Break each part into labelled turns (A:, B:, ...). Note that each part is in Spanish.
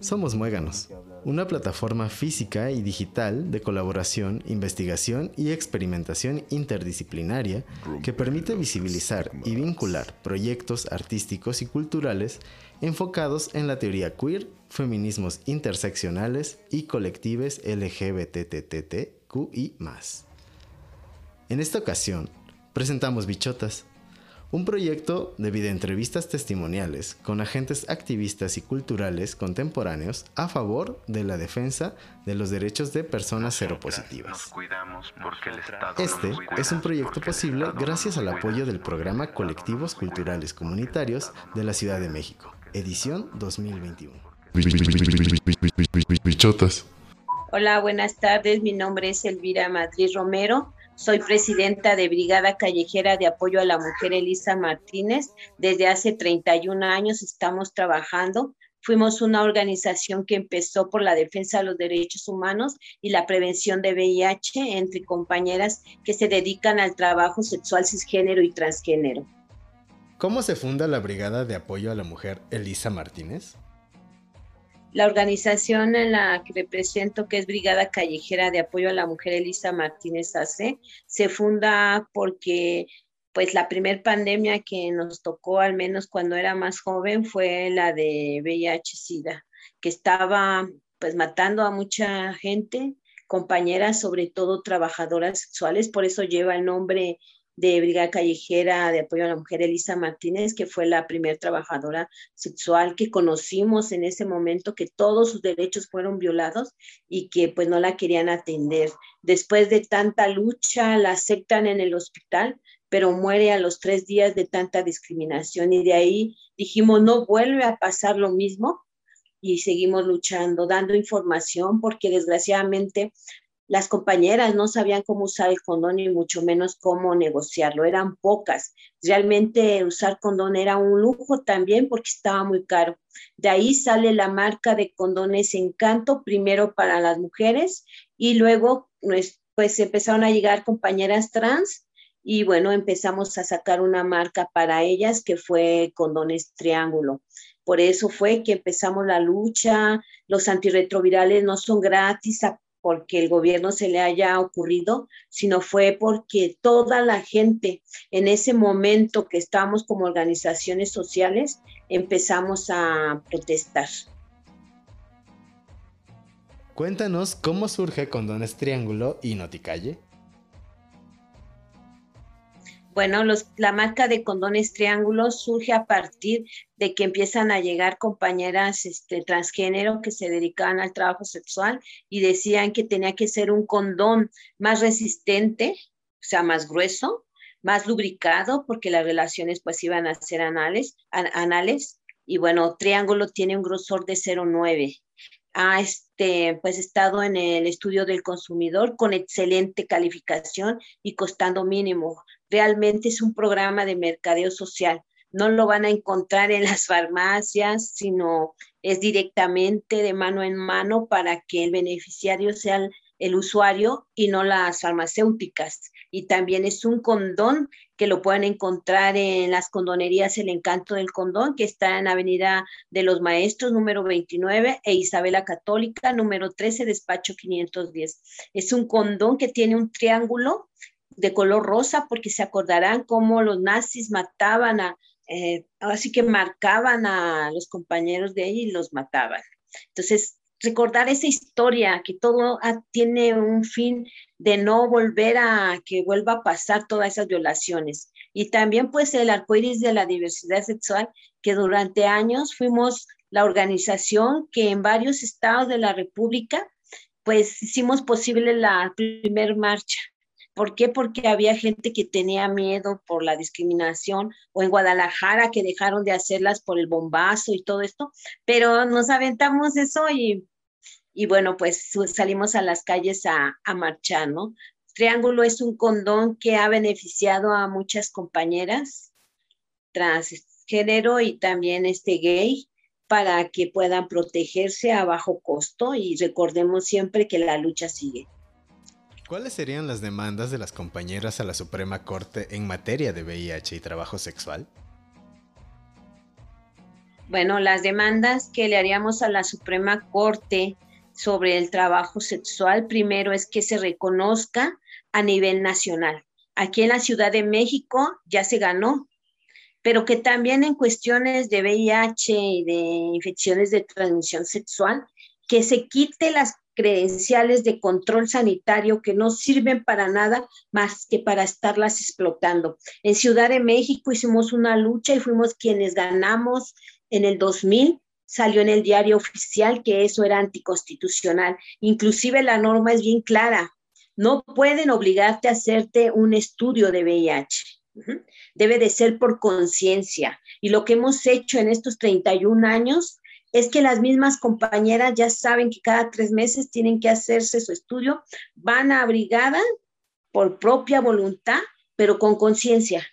A: Somos Muéganos, una plataforma física y digital de colaboración, investigación y experimentación interdisciplinaria que permite visibilizar y vincular proyectos artísticos y culturales enfocados en la teoría queer, feminismos interseccionales y colectives LGBTTTQI+. En esta ocasión, presentamos Bichotas, un proyecto de videoentrevistas testimoniales con agentes activistas y culturales contemporáneos a favor de la defensa de los derechos de personas seropositivas. Este es un proyecto posible gracias al apoyo del programa Colectivos Culturales Comunitarios de la Ciudad de México, edición 2021.
B: Hola, buenas tardes. Mi nombre es Elvira Madrid Romero. Soy presidenta de Brigada Callejera de Apoyo a la Mujer Elisa Martínez. Desde hace 31 años estamos trabajando. Fuimos una organización que empezó por la defensa de los derechos humanos y la prevención de VIH entre compañeras que se dedican al trabajo sexual cisgénero y transgénero.
A: ¿Cómo se funda la Brigada de Apoyo a la Mujer Elisa Martínez?
B: La organización en la que represento, que es Brigada Callejera de Apoyo a la Mujer Elisa Martínez AC, se funda porque pues la primer pandemia que nos tocó, al menos cuando era más joven, fue la de VIH-Sida, que estaba pues matando a mucha gente, compañeras, sobre todo trabajadoras sexuales, por eso lleva el nombre de Brigada Callejera de Apoyo a la Mujer, Elisa Martínez, que fue la primera trabajadora sexual que conocimos en ese momento, que todos sus derechos fueron violados y que pues no la querían atender. Después de tanta lucha, la aceptan en el hospital, pero muere a los tres días de tanta discriminación y de ahí dijimos, no vuelve a pasar lo mismo y seguimos luchando, dando información, porque desgraciadamente las compañeras no sabían cómo usar el condón y mucho menos cómo negociarlo, eran pocas. Realmente usar condón era un lujo también porque estaba muy caro. De ahí sale la marca de condones Encanto, primero para las mujeres y luego pues, pues empezaron a llegar compañeras trans y bueno, empezamos a sacar una marca para ellas que fue Condones Triángulo. Por eso fue que empezamos la lucha. Los antirretrovirales no son gratis, porque el gobierno se le haya ocurrido, sino fue porque toda la gente en ese momento que estábamos como organizaciones sociales empezamos a protestar.
A: Cuéntanos cómo surge Condones Triángulo y Noticalle.
B: Bueno, la marca de condones triángulos surge a partir de que empiezan a llegar compañeras este, transgénero que se dedicaban al trabajo sexual y decían que tenía que ser un condón más resistente, o sea, más grueso, más lubricado, porque las relaciones pues iban a ser anales, anales. Y bueno, triángulo tiene un grosor de 0,9 ha este, pues estado en el estudio del consumidor con excelente calificación y costando mínimo realmente es un programa de mercadeo social. No lo van a encontrar en las farmacias, sino es directamente de mano en mano para que el beneficiario sea el, usuario y no las farmacéuticas. Y también es un condón que lo pueden encontrar en las condonerías El Encanto del Condón, que está en Avenida de los Maestros, número 29, e Isabela Católica, número 13, despacho 510. Es un condón que tiene un triángulo de color rosa porque se acordarán cómo los nazis mataban a, eh, así que marcaban a los compañeros de ella y los mataban. Entonces, recordar esa historia, que todo tiene un fin de no volver a que vuelva a pasar todas esas violaciones. Y también pues el arcoíris de la diversidad sexual, que durante años fuimos la organización que en varios estados de la República pues hicimos posible la primer marcha ¿Por qué? Porque había gente que tenía miedo por la discriminación o en Guadalajara que dejaron de hacerlas por el bombazo y todo esto, pero nos aventamos eso y, y bueno, pues salimos a las calles a, a marchar, ¿no? Triángulo es un condón que ha beneficiado a muchas compañeras transgénero y también este gay para que puedan protegerse a bajo costo y recordemos siempre que la lucha sigue.
A: ¿Cuáles serían las demandas de las compañeras a la Suprema Corte en materia de VIH y trabajo sexual?
B: Bueno, las demandas que le haríamos a la Suprema Corte sobre el trabajo sexual, primero es que se reconozca a nivel nacional. Aquí en la Ciudad de México ya se ganó, pero que también en cuestiones de VIH y de infecciones de transmisión sexual, que se quite las credenciales de control sanitario que no sirven para nada más que para estarlas explotando. En Ciudad de México hicimos una lucha y fuimos quienes ganamos en el 2000 salió en el diario oficial que eso era anticonstitucional. Inclusive la norma es bien clara. No pueden obligarte a hacerte un estudio de VIH. Debe de ser por conciencia. Y lo que hemos hecho en estos 31 años es que las mismas compañeras ya saben que cada tres meses tienen que hacerse su estudio, van a brigada por propia voluntad, pero con conciencia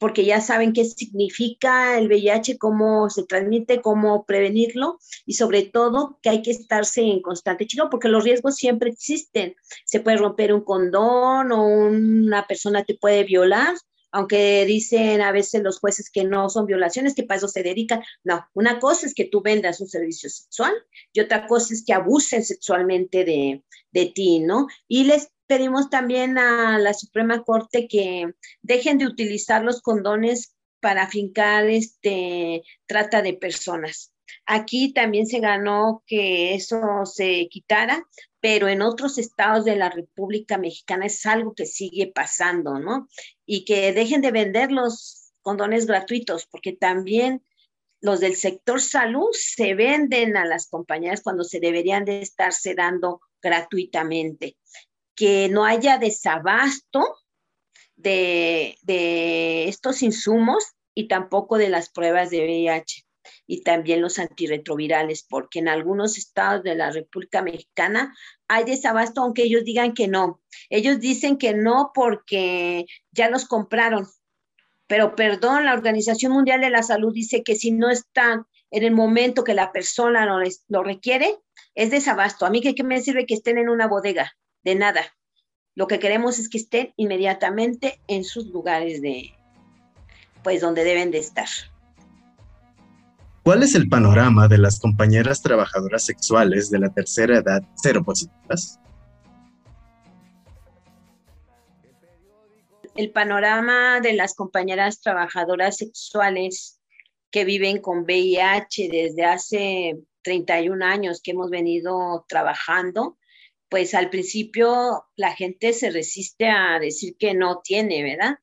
B: porque ya saben qué significa el VIH, cómo se transmite, cómo prevenirlo y sobre todo que hay que estarse en constante chico, porque los riesgos siempre existen. Se puede romper un condón o una persona te puede violar, aunque dicen a veces los jueces que no son violaciones, que para eso se dedican. No, una cosa es que tú vendas un servicio sexual y otra cosa es que abusen sexualmente de, de ti, ¿no? Y les pedimos también a la Suprema Corte que dejen de utilizar los condones para fincar este trata de personas. Aquí también se ganó que eso se quitara, pero en otros estados de la República Mexicana es algo que sigue pasando, ¿no? Y que dejen de vender los condones gratuitos, porque también los del sector salud se venden a las compañías cuando se deberían de estarse dando gratuitamente que no haya desabasto de, estos insumos y tampoco de las pruebas de VIH y también los antirretrovirales, porque en algunos estados de la República Mexicana hay desabasto, aunque ellos digan que no. Ellos dicen que no porque ya los compraron. Pero perdón, la Organización Mundial de la Salud dice que si no están en el momento que la persona lo, requiere, es desabasto. A mí que qué me sirve que estén en una bodega de nada. Lo que queremos es que estén inmediatamente en sus lugares de, pues donde deben de estar.
A: ¿Cuál es el panorama de las compañeras trabajadoras sexuales de la tercera edad seropositivas?
B: El panorama de las compañeras trabajadoras sexuales que viven con VIH desde hace 31 años que hemos venido trabajando pues al principio la gente se resiste a decir que no tiene, ¿verdad?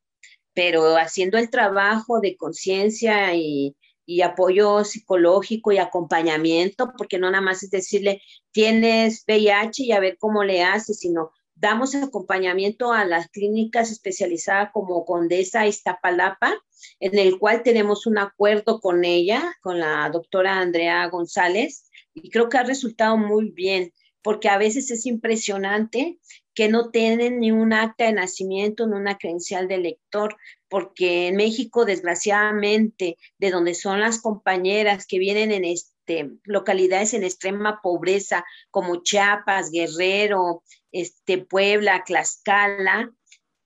B: Pero haciendo el trabajo de conciencia y, apoyo psicológico y acompañamiento, porque no nada más es decirle, tienes VIH y a ver cómo le haces, sino damos acompañamiento a las clínicas especializadas como Condesa Iztapalapa, en el cual tenemos un acuerdo con ella, con la doctora Andrea González, y creo que ha resultado muy bien porque a veces es impresionante que no tienen ni un acta de nacimiento ni una credencial de lector, porque en México, desgraciadamente, de donde son las compañeras que vienen en este, localidades en extrema pobreza, como Chiapas, Guerrero, este, Puebla, Tlaxcala,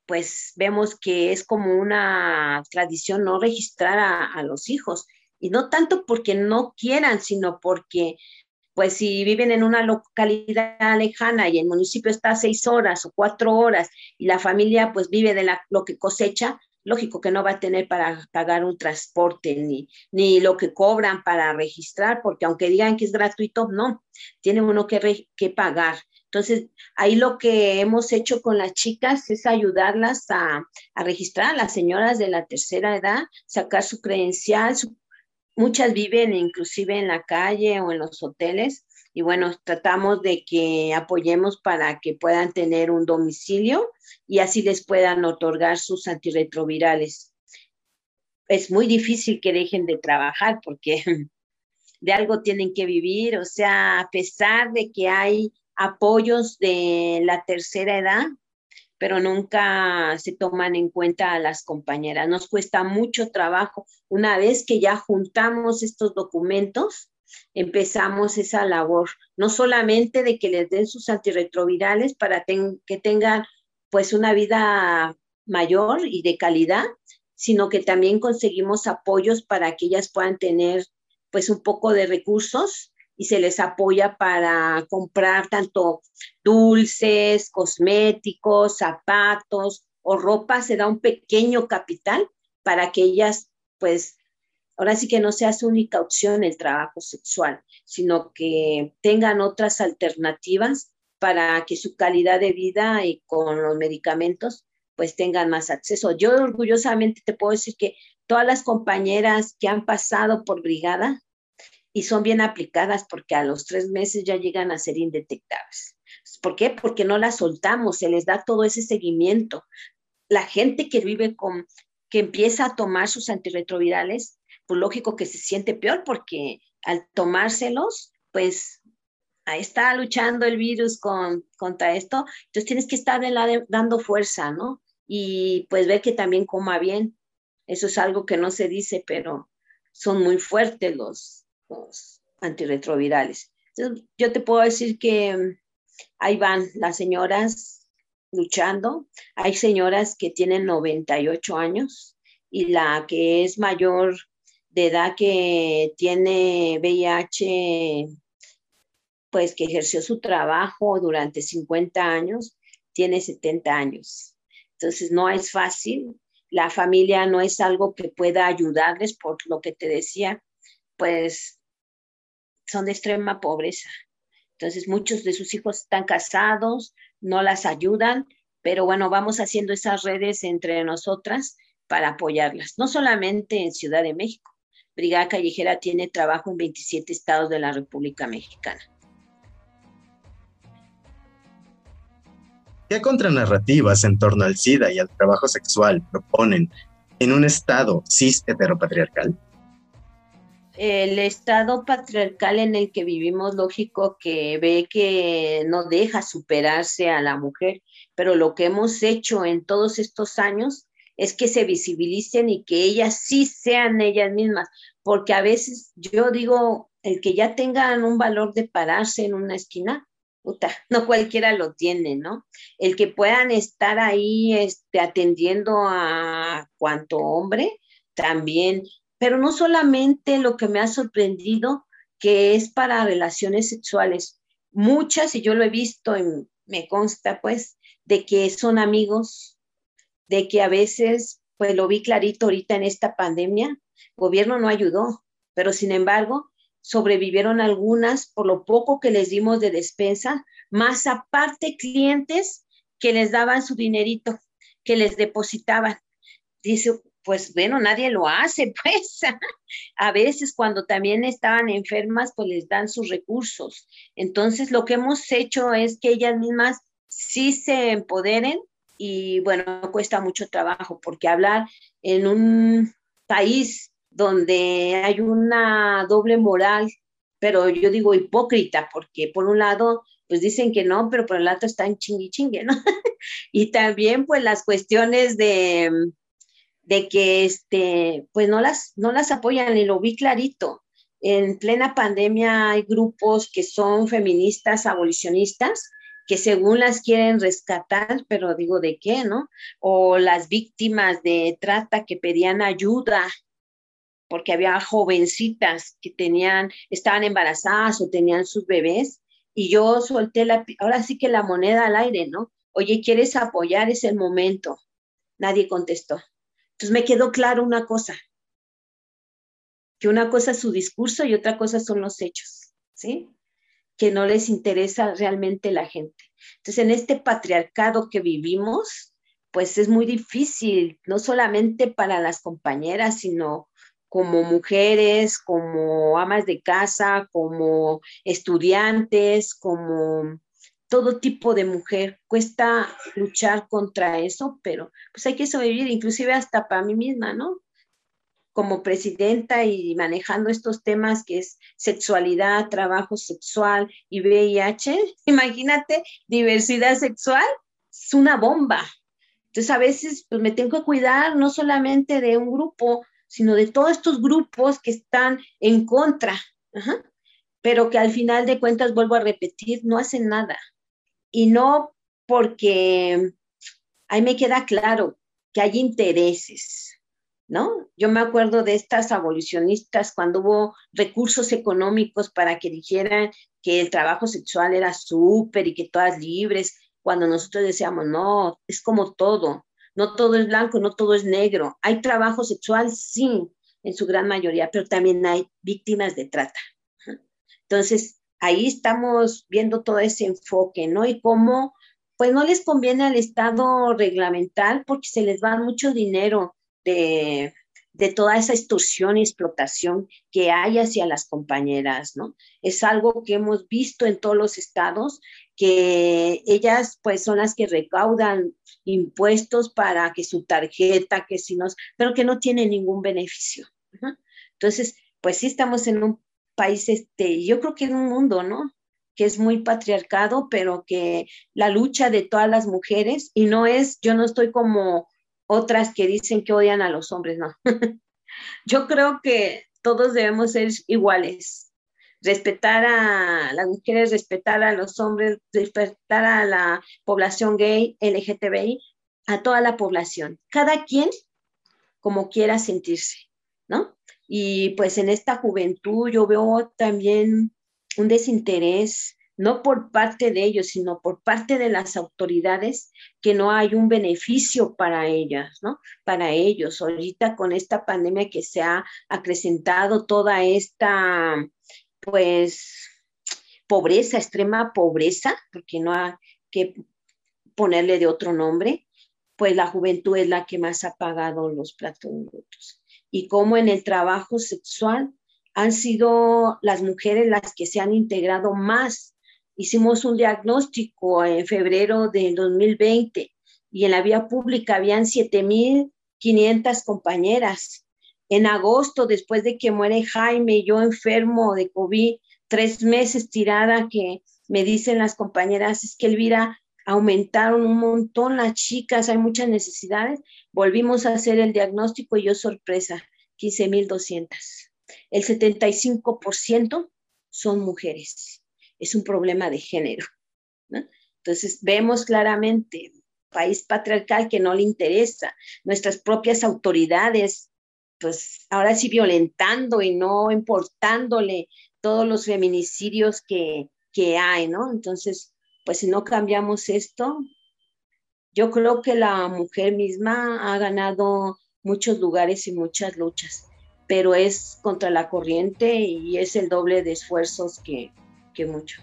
B: pues vemos que es como una tradición no registrar a los hijos. Y no tanto porque no quieran, sino porque pues si viven en una localidad lejana y el municipio está a seis horas o cuatro horas y la familia pues vive de lo que cosecha, lógico que no va a tener para pagar un transporte ni, ni lo que cobran para registrar, porque aunque digan que es gratuito, no, tiene uno que, que pagar. Entonces, ahí lo que hemos hecho con las chicas es ayudarlas a, a registrar a las señoras de la tercera edad, sacar su credencial, su Muchas viven inclusive en la calle o en los hoteles y bueno, tratamos de que apoyemos para que puedan tener un domicilio y así les puedan otorgar sus antirretrovirales. Es muy difícil que dejen de trabajar porque de algo tienen que vivir, o sea, a pesar de que hay apoyos de la tercera edad, pero nunca se toman en cuenta a las compañeras. Nos cuesta mucho trabajo. Una vez que ya juntamos estos documentos, empezamos esa labor, no solamente de que les den sus antirretrovirales para que tengan pues una vida mayor y de calidad, sino que también conseguimos apoyos para que ellas puedan tener pues un poco de recursos y se les apoya para comprar tanto dulces, cosméticos, zapatos o ropa, se da un pequeño capital para que ellas, pues, ahora sí que no sea su única opción el trabajo sexual, sino que tengan otras alternativas para que su calidad de vida y con los medicamentos pues tengan más acceso. Yo orgullosamente te puedo decir que todas las compañeras que han pasado por brigada y son bien aplicadas porque a los tres meses ya llegan a ser indetectables. ¿Por qué? Porque no las soltamos, se les da todo ese seguimiento. La gente que vive con, que empieza a tomar sus antirretrovirales, pues lógico que se siente peor porque al tomárselos, pues ahí está luchando el virus con, contra esto, entonces tienes que estar dando fuerza, ¿no? Y pues ver que también coma bien. Eso es algo que no se dice, pero son muy fuertes los, los antirretrovirales. Entonces, yo te puedo decir que ahí van las señoras luchando. Hay señoras que tienen 98 años y la que es mayor de edad que tiene VIH, pues que ejerció su trabajo durante 50 años, tiene 70 años. Entonces no es fácil, la familia no es algo que pueda ayudarles por lo que te decía, pues son de extrema pobreza. Entonces muchos de sus hijos están casados, no las ayudan, pero bueno, vamos haciendo esas redes entre nosotras para apoyarlas, no solamente en Ciudad de México. Brigada Callejera tiene trabajo en 27 estados de la República Mexicana.
A: ¿Qué contranarrativas en torno al SIDA y al trabajo sexual proponen en un estado cis heteropatriarcal?
B: El estado patriarcal en el que vivimos, lógico que ve que no deja superarse a la mujer, pero lo que hemos hecho en todos estos años es que se visibilicen y que ellas sí sean ellas mismas, porque a veces yo digo, el que ya tengan un valor de pararse en una esquina, no cualquiera lo tiene, ¿no? El que puedan estar ahí este, atendiendo a cuanto hombre, también, pero no solamente lo que me ha sorprendido, que es para relaciones sexuales. Muchas, y yo lo he visto, y me consta pues, de que son amigos, de que a veces, pues lo vi clarito ahorita en esta pandemia, el gobierno no ayudó, pero sin embargo, sobrevivieron algunas por lo poco que les dimos de despensa, más aparte clientes que les daban su dinerito, que les depositaban. Dice, pues bueno, nadie lo hace, pues a veces cuando también estaban enfermas, pues les dan sus recursos. Entonces, lo que hemos hecho es que ellas mismas sí se empoderen y bueno, cuesta mucho trabajo porque hablar en un país donde hay una doble moral, pero yo digo hipócrita, porque por un lado, pues dicen que no, pero por el lado están chingui chingue, ¿no? y también, pues las cuestiones de, de que, este, pues no las, no las apoyan, y lo vi clarito. En plena pandemia hay grupos que son feministas, abolicionistas, que según las quieren rescatar, pero digo, ¿de qué, no? O las víctimas de trata que pedían ayuda porque había jovencitas que tenían, estaban embarazadas o tenían sus bebés, y yo solté la, ahora sí que la moneda al aire, ¿no? Oye, ¿quieres apoyar? Es el momento. Nadie contestó. Entonces me quedó claro una cosa, que una cosa es su discurso y otra cosa son los hechos, ¿sí? Que no les interesa realmente la gente. Entonces, en este patriarcado que vivimos, pues es muy difícil, no solamente para las compañeras, sino como mujeres, como amas de casa, como estudiantes, como todo tipo de mujer. Cuesta luchar contra eso, pero pues hay que sobrevivir, inclusive hasta para mí misma, ¿no? Como presidenta y manejando estos temas que es sexualidad, trabajo sexual y VIH, imagínate, diversidad sexual, es una bomba. Entonces a veces pues me tengo que cuidar no solamente de un grupo, sino de todos estos grupos que están en contra, pero que al final de cuentas, vuelvo a repetir, no hacen nada. Y no porque ahí me queda claro que hay intereses, ¿no? Yo me acuerdo de estas abolicionistas cuando hubo recursos económicos para que dijeran que el trabajo sexual era súper y que todas libres, cuando nosotros decíamos, no, es como todo, no todo es blanco, no todo es negro. Hay trabajo sexual, sí, en su gran mayoría, pero también hay víctimas de trata. Entonces, ahí estamos viendo todo ese enfoque, ¿no? Y cómo, pues no les conviene al Estado reglamentar porque se les va mucho dinero de, de toda esa extorsión y explotación que hay hacia las compañeras, ¿no? Es algo que hemos visto en todos los estados, que ellas pues son las que recaudan impuestos para que su tarjeta, que si no, pero que no tienen ningún beneficio. Entonces, pues sí estamos en un país, este, yo creo que en un mundo, ¿no? que es muy patriarcado, pero que la lucha de todas las mujeres, y no es, yo no estoy como otras que dicen que odian a los hombres, no. Yo creo que todos debemos ser iguales, respetar a las mujeres, respetar a los hombres, respetar a la población gay, LGTBI, a toda la población, cada quien como quiera sentirse, ¿no? Y pues en esta juventud yo veo también un desinterés no por parte de ellos, sino por parte de las autoridades, que no hay un beneficio para ellas, ¿no? Para ellos. Ahorita con esta pandemia que se ha acrecentado toda esta, pues, pobreza, extrema pobreza, porque no hay que ponerle de otro nombre, pues la juventud es la que más ha pagado los platos rotos. Y como en el trabajo sexual han sido las mujeres las que se han integrado más hicimos un diagnóstico en febrero del 2020 y en la vía pública habían 7.500 compañeras. En agosto, después de que muere Jaime, yo enfermo de COVID, tres meses tirada, que me dicen las compañeras, es que Elvira, aumentaron un montón las chicas, hay muchas necesidades. Volvimos a hacer el diagnóstico y yo sorpresa, 15.200. El 75% son mujeres es un problema de género. Entonces, vemos claramente país patriarcal que no le interesa, nuestras propias autoridades, pues ahora sí violentando y no importándole todos los feminicidios que, que hay, ¿no? Entonces, pues si no cambiamos esto, yo creo que la mujer misma ha ganado muchos lugares y muchas luchas, pero es contra la corriente y es el doble de esfuerzos que, que mucho.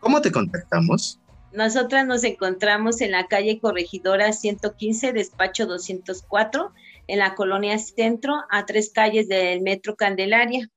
A: ¿Cómo te contactamos?
B: Nosotras nos encontramos en la calle Corregidora 115, despacho 204, en la colonia Centro, a tres calles del Metro Candelaria.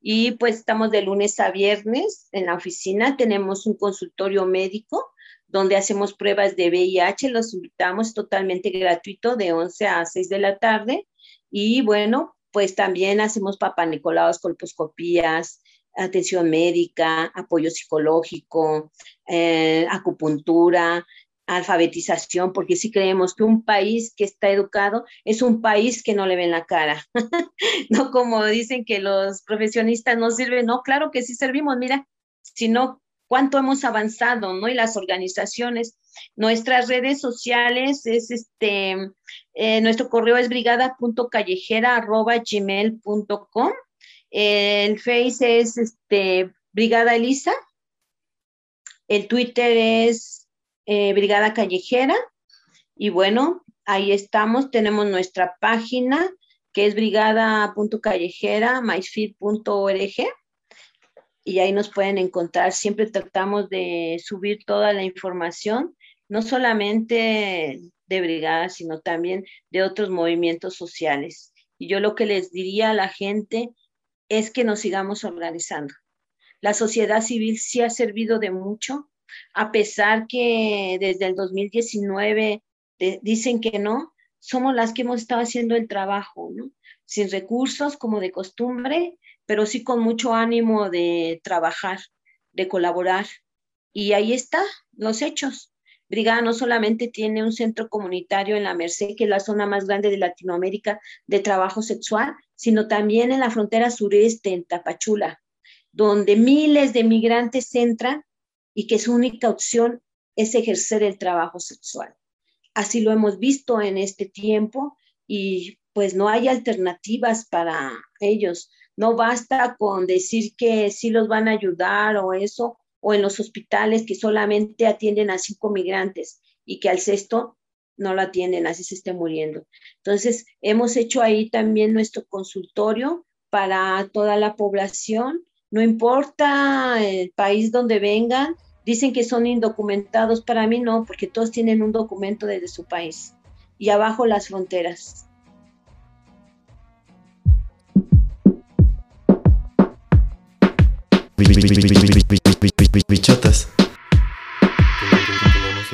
B: Y pues estamos de lunes a viernes en la oficina, tenemos un consultorio médico donde hacemos pruebas de VIH, los invitamos totalmente gratuito de 11 a 6 de la tarde. Y bueno, pues también hacemos papanicolaos, colposcopías, atención médica, apoyo psicológico, eh, acupuntura, alfabetización, porque sí creemos que un país que está educado es un país que no le ven la cara. no como dicen que los profesionistas no sirven, no, claro que sí servimos, mira, sino cuánto hemos avanzado, ¿no? Y las organizaciones, nuestras redes sociales es este, eh, nuestro correo es brigada.callejera.gmail.com el Face es este, Brigada Elisa. El Twitter es eh, Brigada Callejera. Y bueno, ahí estamos. Tenemos nuestra página que es brigada.callejera, mysfeed.org. Y ahí nos pueden encontrar. Siempre tratamos de subir toda la información, no solamente de brigada, sino también de otros movimientos sociales. Y yo lo que les diría a la gente es que nos sigamos organizando. La sociedad civil sí ha servido de mucho, a pesar que desde el 2019 dicen que no, somos las que hemos estado haciendo el trabajo, ¿no? Sin recursos como de costumbre, pero sí con mucho ánimo de trabajar, de colaborar. Y ahí está, los hechos. Brigada no solamente tiene un centro comunitario en la Merced, que es la zona más grande de Latinoamérica de trabajo sexual, sino también en la frontera sureste, en Tapachula, donde miles de migrantes entran y que su única opción es ejercer el trabajo sexual. Así lo hemos visto en este tiempo y pues no hay alternativas para ellos. No basta con decir que sí los van a ayudar o eso, o en los hospitales que solamente atienden a cinco migrantes y que al sexto no lo atienden, así se esté muriendo. Entonces, hemos hecho ahí también nuestro consultorio para toda la población, no importa el país donde vengan, dicen que son indocumentados, para mí no, porque todos tienen un documento desde su país y abajo las fronteras.
A: Bichotas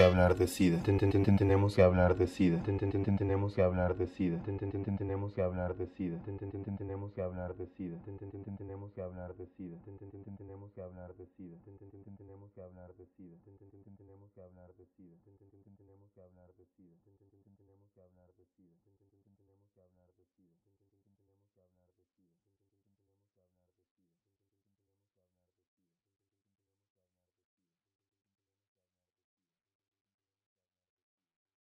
C: hablar de SIDA. Tenemos que hablar de SIDA. Tenemos que hablar de SIDA. Tenemos que hablar de SIDA. Tenemos que hablar de SIDA. Tenemos que hablar de SIDA. Tenemos que hablar de SIDA. Tenemos que hablar de SIDA.